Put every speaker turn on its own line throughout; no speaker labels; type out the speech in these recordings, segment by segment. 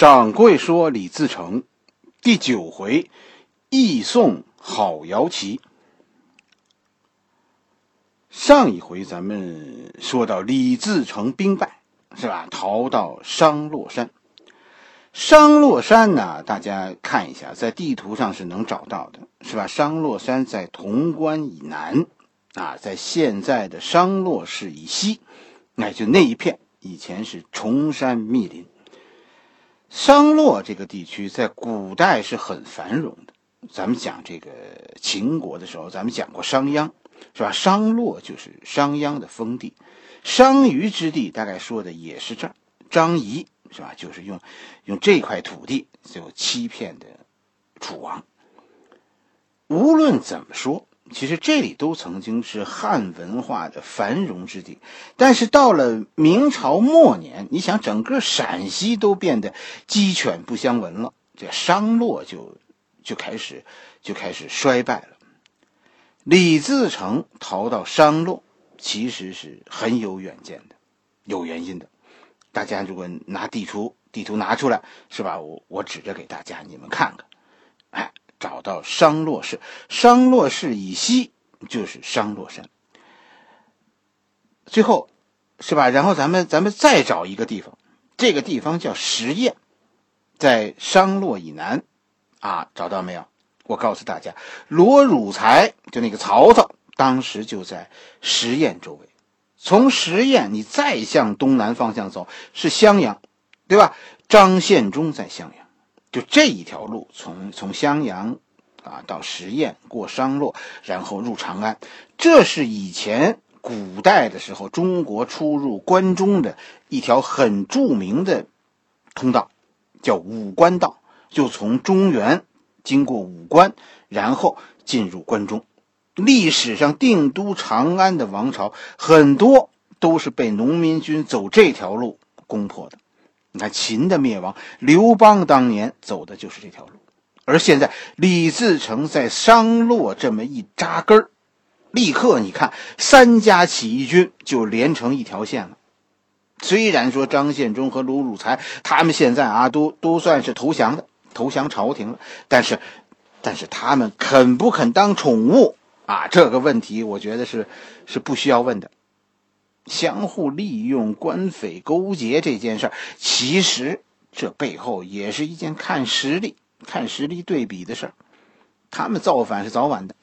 掌柜说李自成，第九回，义送好摇旗。上一回咱们说到李自成兵败，是吧？逃到商洛山。商洛山呢，大家看一下，在地图上是能找到的，是吧？商洛山在潼关以南，啊，在现在的商洛市以西，那就那一片以前是崇山密林。商洛这个地区在古代是很繁荣的。咱们讲这个秦国的时候，咱们讲过商鞅，是吧？商洛就是商鞅的封地，商於之地，大概说的也是这儿。张仪是吧？就是用用这块土地就欺骗的楚王。无论怎么说。其实这里都曾经是汉文化的繁荣之地，但是到了明朝末年，你想整个陕西都变得鸡犬不相闻了，这商洛就就开始就开始衰败了。李自成逃到商洛，其实是很有远见的，有原因的。大家如果拿地图地图拿出来，是吧？我我指着给大家，你们看看，哎。找到商洛市，商洛市以西就是商洛山。最后，是吧？然后咱们咱们再找一个地方，这个地方叫十堰，在商洛以南，啊，找到没有？我告诉大家，罗汝才就那个曹操，当时就在十堰周围。从十堰你再向东南方向走，是襄阳，对吧？张献忠在襄阳。就这一条路，从从襄阳啊到十堰，过商洛，然后入长安，这是以前古代的时候中国出入关中的一条很著名的通道，叫武关道。就从中原经过武关，然后进入关中。历史上定都长安的王朝很多都是被农民军走这条路攻破的。你看秦的灭亡，刘邦当年走的就是这条路，而现在李自成在商洛这么一扎根，立刻你看三家起义军就连成一条线了。虽然说张献忠和卢汝才他们现在啊都都算是投降的，投降朝廷了，但是，但是他们肯不肯当宠物啊？这个问题我觉得是是不需要问的。相互利用、官匪勾结这件事儿，其实这背后也是一件看实力、看实力对比的事儿。他们造反是早晚的。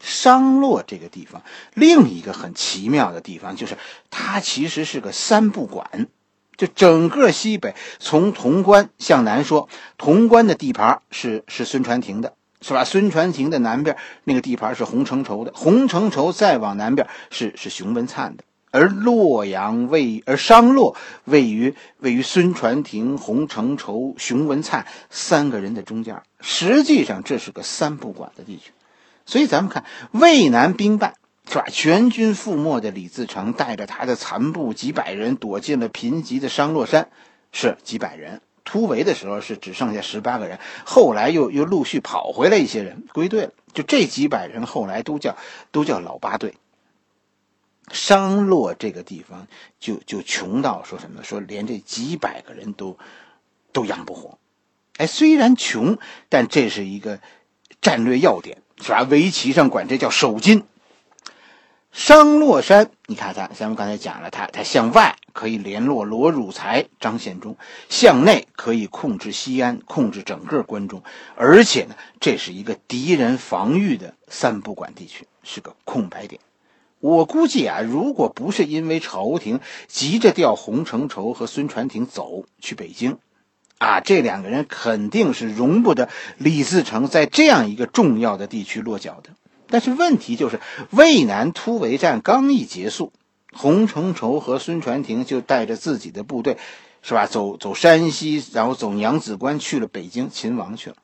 商洛这个地方，另一个很奇妙的地方就是，它其实是个三不管。就整个西北，从潼关向南说，潼关的地盘是是孙传庭的。是吧？孙传庭的南边那个地盘是洪承畴的，洪承畴再往南边是是熊文灿的，而洛阳位而商洛位于位于孙传庭、洪承畴、熊文灿三个人的中间。实际上这是个三不管的地区，所以咱们看渭南兵败是吧？全军覆没的李自成带着他的残部几百人躲进了贫瘠的商洛山，是几百人。突围的时候是只剩下十八个人，后来又又陆续跑回来一些人归队了。就这几百人后来都叫都叫老八队。商洛这个地方就就穷到说什么？说连这几百个人都都养不活。哎，虽然穷，但这是一个战略要点，是吧？围棋上管这叫守金。商洛山，你看咱咱们刚才讲了，它它向外可以联络罗汝才、张献忠，向内可以控制西安，控制整个关中，而且呢，这是一个敌人防御的三不管地区，是个空白点。我估计啊，如果不是因为朝廷急着调洪承畴和孙传庭走去北京，啊，这两个人肯定是容不得李自成在这样一个重要的地区落脚的。但是问题就是，渭南突围战刚一结束，洪承畴和孙传庭就带着自己的部队，是吧？走走山西，然后走娘子关去了北京，秦王去了。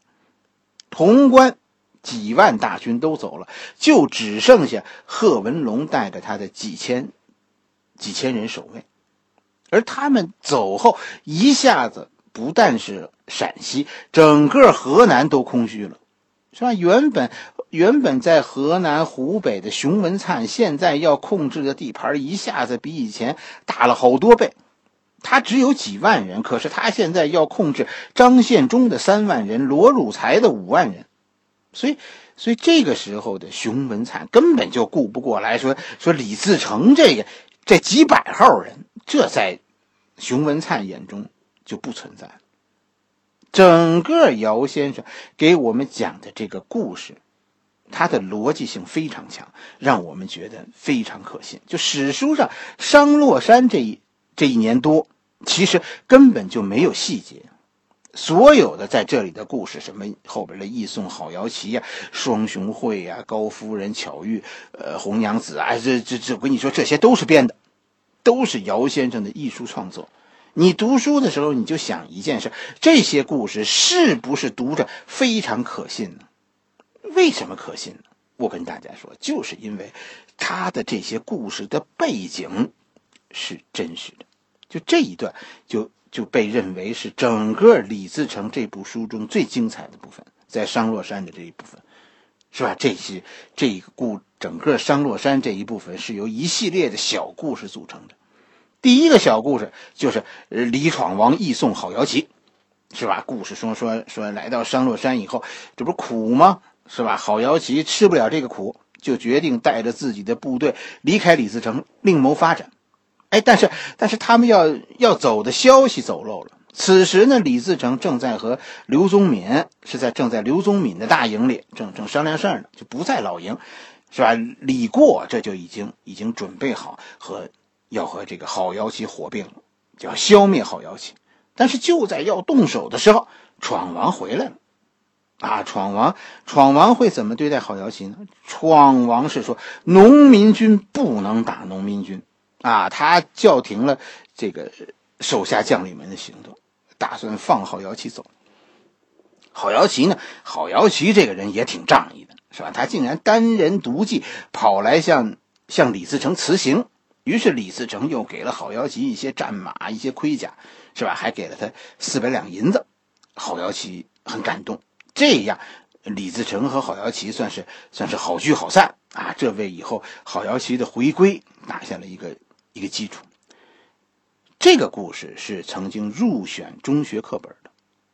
潼关几万大军都走了，就只剩下贺文龙带着他的几千几千人守卫。而他们走后，一下子不但是陕西，整个河南都空虚了，是吧？原本。原本在河南、湖北的熊文灿，现在要控制的地盘一下子比以前大了好多倍。他只有几万人，可是他现在要控制张献忠的三万人，罗汝才的五万人，所以，所以这个时候的熊文灿根本就顾不过来，说说李自成这个这几百号人，这在熊文灿眼中就不存在。整个姚先生给我们讲的这个故事，它的逻辑性非常强，让我们觉得非常可信。就史书上商洛山这一这一年多。其实根本就没有细节，所有的在这里的故事，什么后边的义宋好瑶旗呀、双雄会呀、高夫人巧遇、呃红娘子啊，这这这，我跟你说，这些都是编的，都是姚先生的艺术创作。你读书的时候，你就想一件事：这些故事是不是读着非常可信呢？为什么可信呢？我跟大家说，就是因为他的这些故事的背景是真实的。就这一段，就就被认为是整个李自成这部书中最精彩的部分，在商洛山的这一部分，是吧？这些这个故整个商洛山这一部分是由一系列的小故事组成的。第一个小故事就是李闯王义送好瑶旗，是吧？故事说说说来到商洛山以后，这不是苦吗？是吧？好瑶旗吃不了这个苦，就决定带着自己的部队离开李自成，另谋发展。哎，但是，但是他们要要走的消息走漏了。此时呢，李自成正在和刘宗敏是在正在刘宗敏的大营里正正商量事儿呢，就不在老营，是吧？李过这就已经已经准备好和要和这个郝瑶旗火并了，就要消灭郝瑶旗。但是就在要动手的时候，闯王回来了。啊，闯王，闯王会怎么对待郝瑶旗呢？闯王是说，农民军不能打农民军。啊，他叫停了这个手下将领们的行动，打算放郝瑶旗走。郝瑶旗呢？郝瑶旗这个人也挺仗义的，是吧？他竟然单人独骑跑来向向李自成辞行。于是李自成又给了郝瑶旗一些战马、一些盔甲，是吧？还给了他四百两银子。郝瑶旗很感动。这样，李自成和郝瑶旗算是算是好聚好散啊！这为以后郝瑶旗的回归打下了一个。一个基础，这个故事是曾经入选中学课本的，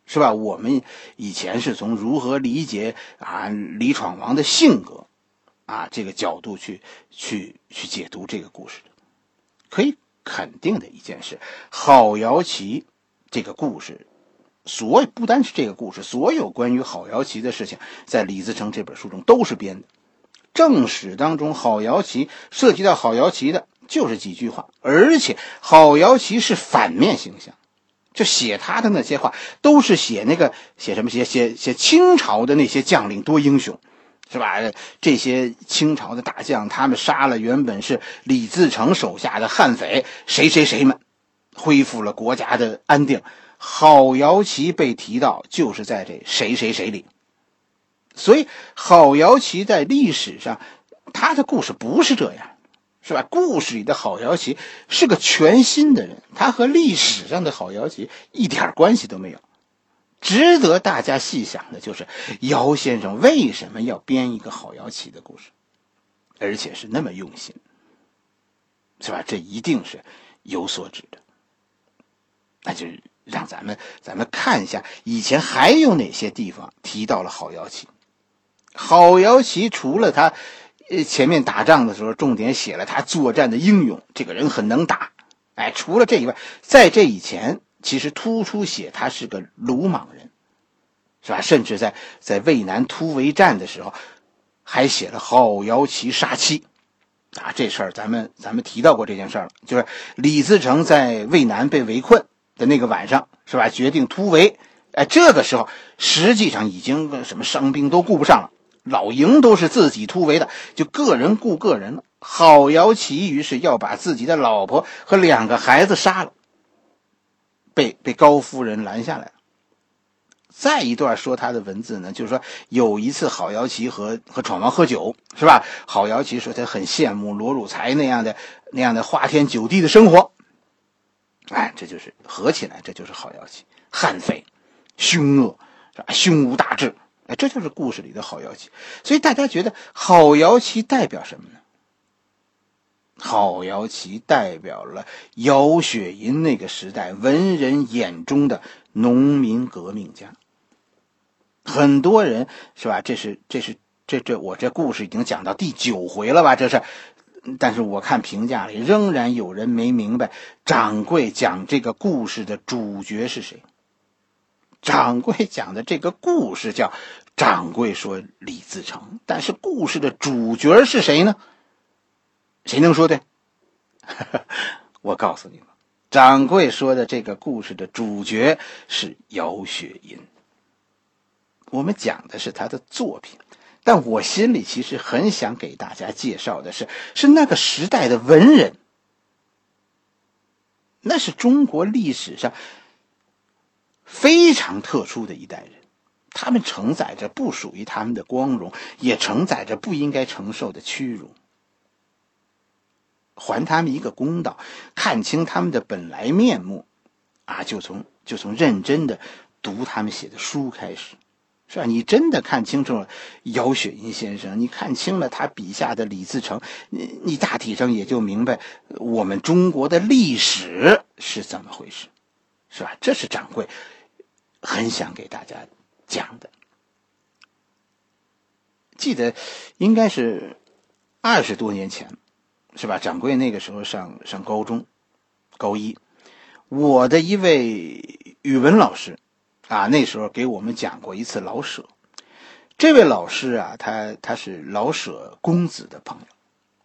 是吧？我们以前是从如何理解啊李闯王的性格，啊这个角度去去去解读这个故事的。可以肯定的一件事，郝瑶旗这个故事，所以不单是这个故事，所有关于郝瑶旗的事情，在李自成这本书中都是编的。正史当中，郝瑶旗涉及到郝瑶旗的。就是几句话，而且郝瑶旗是反面形象，就写他的那些话，都是写那个写什么写写写清朝的那些将领多英雄，是吧？这些清朝的大将，他们杀了原本是李自成手下的悍匪谁谁谁们，恢复了国家的安定。郝瑶旗被提到，就是在这谁谁谁里。所以郝瑶旗在历史上，他的故事不是这样。是吧？故事里的郝瑶旗是个全新的人，他和历史上的郝瑶旗一点关系都没有。值得大家细想的就是姚先生为什么要编一个郝瑶旗的故事，而且是那么用心，是吧？这一定是有所指的。那就是让咱们咱们看一下以前还有哪些地方提到了郝瑶旗。郝瑶旗除了他。呃，前面打仗的时候，重点写了他作战的英勇，这个人很能打。哎，除了这以外，在这以前，其实突出写他是个鲁莽人，是吧？甚至在在渭南突围战的时候，还写了郝瑶旗杀妻。啊，这事儿咱们咱们提到过这件事儿了，就是李自成在渭南被围困那个晚上，是吧？决定突围。哎，这个时候实际上已经什么伤兵都顾不上了。老营都是自己突围的，就个人顾个人了。郝瑶旗于是要把自己的老婆和两个孩子杀了，被被高夫人拦下来了。再一段说他的文字呢，就是说有一次郝瑶旗和和闯王喝酒，是吧？郝瑶旗说他很羡慕罗汝才那样的那样的花天酒地的生活。哎，这就是合起来，这就是好瑶旗，悍匪，凶恶，是吧？胸无大志。哎，这就是故事里的好瑶旗，所以大家觉得好瑶旗代表什么呢？好瑶琪代表了姚雪银那个时代文人眼中的农民革命家。很多人是吧？这是这是这这我这故事已经讲到第九回了吧？这是，但是我看评价里仍然有人没明白，掌柜讲这个故事的主角是谁。掌柜讲的这个故事叫掌柜说李自成，但是故事的主角是谁呢？谁能说对？我告诉你们，掌柜说的这个故事的主角是姚雪银。我们讲的是他的作品，但我心里其实很想给大家介绍的是，是那个时代的文人。那是中国历史上非常特殊的一代人，他们承载着不属于他们的光荣，也承载着不应该承受的屈辱。还他们一个公道，看清他们的本来面目，啊，就从就从认真的读他们写的书开始。是吧？你真的看清楚了姚雪银先生，你看清了他笔下的李自成，你你大体上也就明白我们中国的历史是怎么回事，是吧？这是掌柜很想给大家讲的。记得应该是二十多年前，是吧？掌柜那个时候上上高中，高一，我的一位语文老师。啊，那时候给我们讲过一次老舍，这位老师啊，他他是老舍公子的朋友，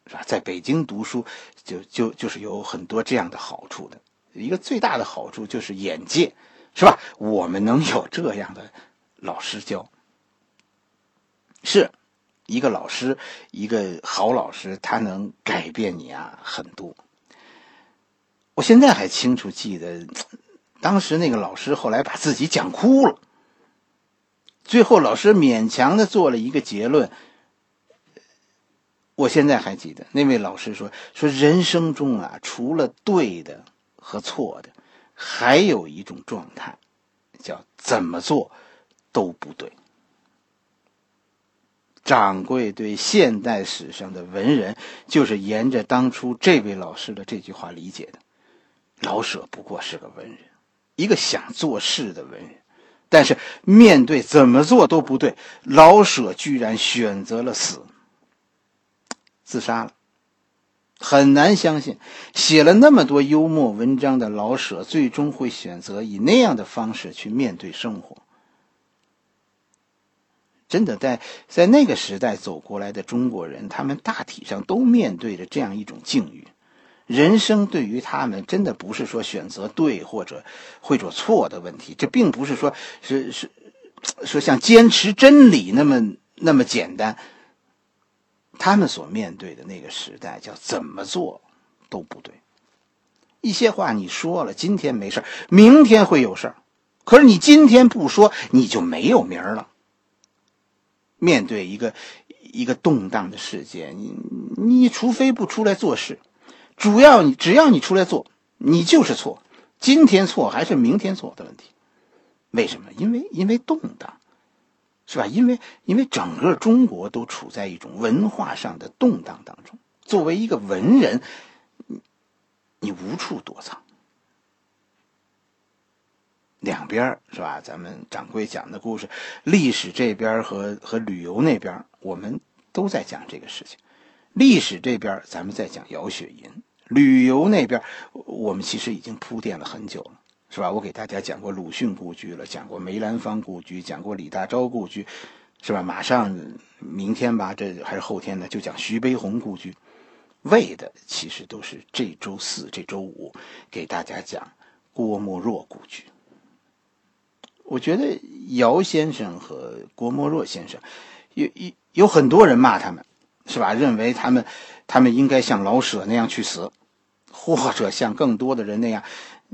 是吧？在北京读书，就就就是有很多这样的好处的。一个最大的好处就是眼界，是吧？我们能有这样的老师教，是一个老师，一个好老师，他能改变你啊很多。我现在还清楚记得。当时那个老师后来把自己讲哭了，最后老师勉强的做了一个结论。我现在还记得那位老师说：“说人生中啊，除了对的和错的，还有一种状态，叫怎么做都不对。”掌柜对现代史上的文人，就是沿着当初这位老师的这句话理解的。老舍不过是个文人。一个想做事的文人，但是面对怎么做都不对，老舍居然选择了死，自杀了。很难相信，写了那么多幽默文章的老舍，最终会选择以那样的方式去面对生活。真的，在在那个时代走过来的中国人，他们大体上都面对着这样一种境遇。人生对于他们真的不是说选择对或者或者错的问题，这并不是说是是说像坚持真理那么那么简单。他们所面对的那个时代叫怎么做都不对，一些话你说了，今天没事明天会有事儿，可是你今天不说，你就没有名儿了。面对一个一个动荡的世界，你你除非不出来做事。主要你只要你出来做，你就是错，今天错还是明天错的问题。为什么？因为因为动荡，是吧？因为因为整个中国都处在一种文化上的动荡当中。作为一个文人，你你无处躲藏。两边是吧？咱们掌柜讲的故事，历史这边和和旅游那边，我们都在讲这个事情。历史这边，咱们在讲姚雪银。旅游那边，我们其实已经铺垫了很久了，是吧？我给大家讲过鲁迅故居了，讲过梅兰芳故居，讲过李大钊故居，是吧？马上明天吧，这还是后天呢，就讲徐悲鸿故居，为的其实都是这周四、这周五给大家讲郭沫若故居。我觉得姚先生和郭沫若先生，有有有很多人骂他们，是吧？认为他们他们应该像老舍那样去死。或者像更多的人那样，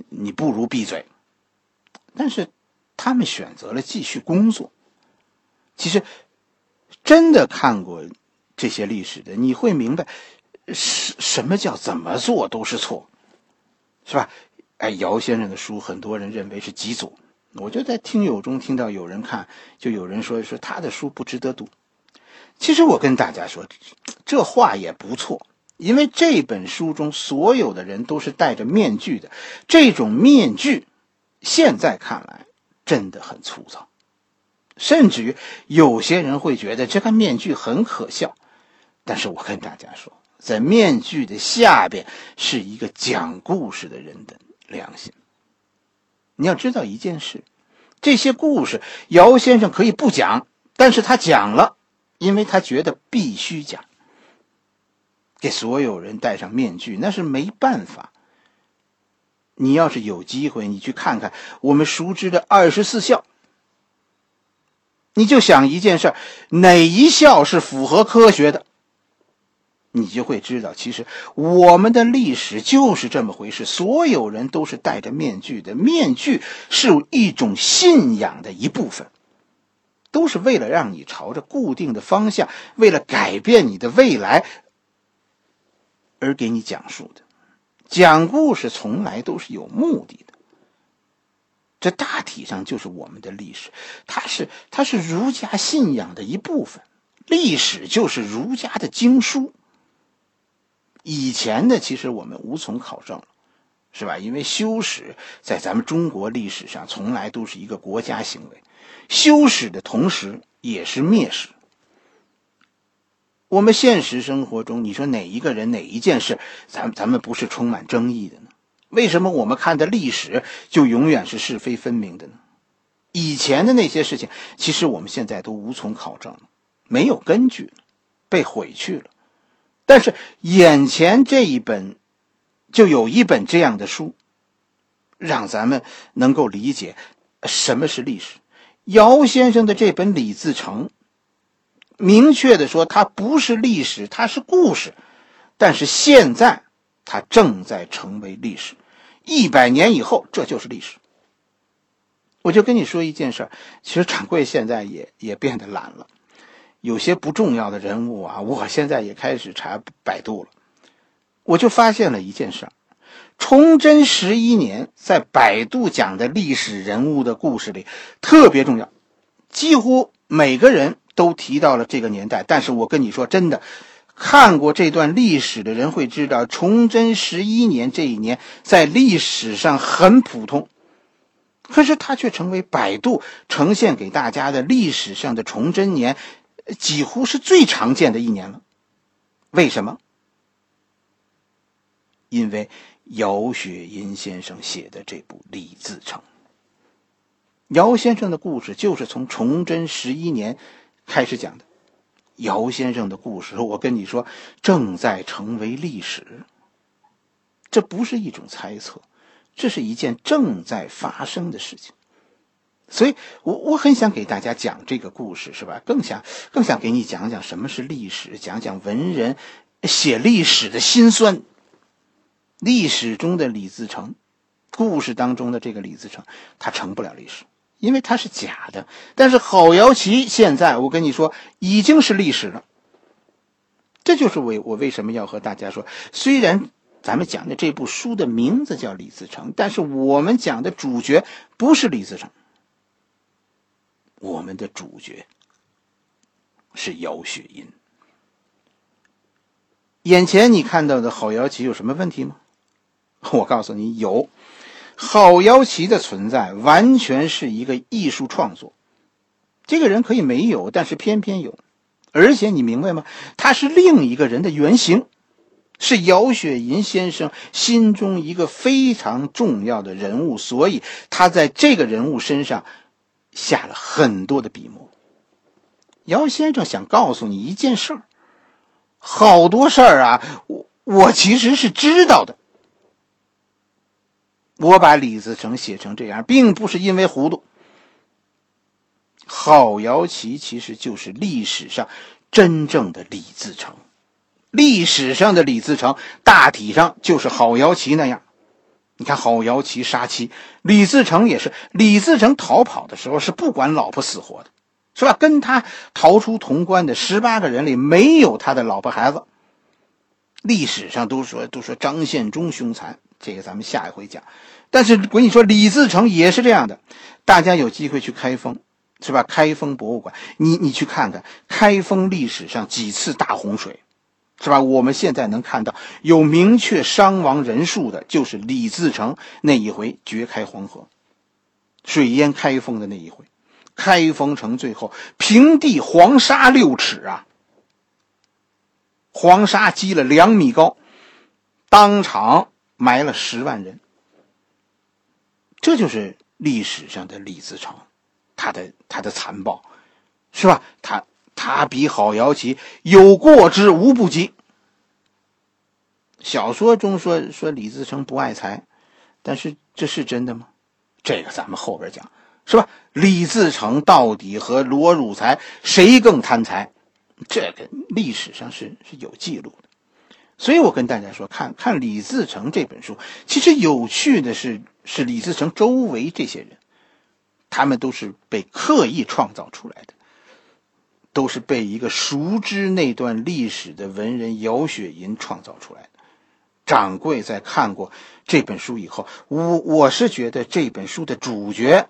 你不如闭嘴。但是，他们选择了继续工作。其实，真的看过这些历史的，你会明白，什什么叫怎么做都是错，是吧？哎，姚先生的书，很多人认为是极左。我就在听友中听到有人看，就有人说说他的书不值得读。其实我跟大家说，这话也不错。因为这本书中所有的人都是戴着面具的，这种面具现在看来真的很粗糙，甚至于有些人会觉得这个面具很可笑。但是我跟大家说，在面具的下边是一个讲故事的人的良心。你要知道一件事，这些故事姚先生可以不讲，但是他讲了，因为他觉得必须讲。给所有人戴上面具，那是没办法。你要是有机会，你去看看我们熟知的二十四孝，你就想一件事哪一孝是符合科学的，你就会知道，其实我们的历史就是这么回事。所有人都是戴着面具的，面具是一种信仰的一部分，都是为了让你朝着固定的方向，为了改变你的未来。而给你讲述的，讲故事从来都是有目的的。这大体上就是我们的历史，它是它是儒家信仰的一部分，历史就是儒家的经书。以前的其实我们无从考证了，是吧？因为修史在咱们中国历史上从来都是一个国家行为，修史的同时也是蔑史。我们现实生活中，你说哪一个人、哪一件事，咱咱们不是充满争议的呢？为什么我们看的历史就永远是是非分明的呢？以前的那些事情，其实我们现在都无从考证了，没有根据了，被毁去了。但是眼前这一本，就有一本这样的书，让咱们能够理解什么是历史。姚先生的这本《李自成》。明确的说，它不是历史，它是故事。但是现在，它正在成为历史。一百年以后，这就是历史。我就跟你说一件事儿，其实掌柜现在也也变得懒了，有些不重要的人物啊，我现在也开始查百度了。我就发现了一件事儿：崇祯十一年在百度讲的历史人物的故事里特别重要，几乎每个人。都提到了这个年代，但是我跟你说真的，看过这段历史的人会知道，崇祯十一年这一年在历史上很普通，可是它却成为百度呈现给大家的历史上的崇祯年，几乎是最常见的一年了。为什么？因为姚雪银先生写的这部《李自成》，姚先生的故事就是从崇祯十一年。开始讲的姚先生的故事，我跟你说，正在成为历史。这不是一种猜测，这是一件正在发生的事情。所以，我我很想给大家讲这个故事，是吧？更想更想给你讲讲什么是历史，讲讲文人写历史的辛酸。历史中的李自成，故事当中的这个李自成，他成不了历史。因为他是假的，但是郝瑶琪现在我跟你说已经是历史了。这就是我我为什么要和大家说，虽然咱们讲的这部书的名字叫李自成，但是我们讲的主角不是李自成，我们的主角是姚雪银。眼前你看到的郝瑶琪有什么问题吗？我告诉你有。郝瑶琪的存在完全是一个艺术创作，这个人可以没有，但是偏偏有，而且你明白吗？他是另一个人的原型，是姚雪银先生心中一个非常重要的人物，所以他在这个人物身上下了很多的笔墨。姚先生想告诉你一件事儿，好多事儿啊，我我其实是知道的。我把李自成写成这样，并不是因为糊涂。郝瑶琪其实就是历史上真正的李自成，历史上的李自成大体上就是郝瑶琪那样。你看，郝瑶琪杀妻，李自成也是。李自成逃跑的时候是不管老婆死活的，是吧？跟他逃出潼关的十八个人里没有他的老婆孩子。历史上都说都说张献忠凶残。这个咱们下一回讲，但是我跟你说，李自成也是这样的。大家有机会去开封，是吧？开封博物馆，你你去看看开封历史上几次大洪水，是吧？我们现在能看到有明确伤亡人数的，就是李自成那一回决开黄河、水淹开封的那一回。开封城最后平地黄沙六尺啊，黄沙积了两米高，当场埋了十万人。这就是历史上的李自成，他的他的残暴，是吧？他他比郝瑶琪有过之无不及。小说中说说李自成不爱财，但是这是真的吗？这个咱们后边讲。是吧？李自成到底和罗汝才谁更贪财？这个历史上是是有记录的。所以我跟大家说，看看李自成这本书，其实有趣的是，是李自成周围这些人，他们都是被刻意创造出来的，都是被一个熟知那段历史的文人姚雪银创造出来的。掌柜在看过这本书以后，我我是觉得这本书的主角。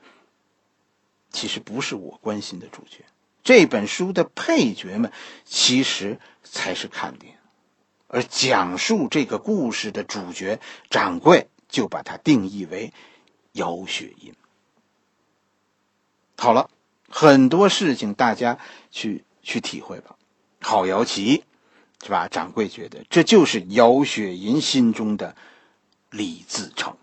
其实不是我关心的主角，这本书的配角们其实才是看点，而讲述这个故事的主角掌柜就把它定义为姚雪银。好了，很多事情大家去去体会吧。郝瑶琪是吧？掌柜觉得这就是姚雪银心中的李自成。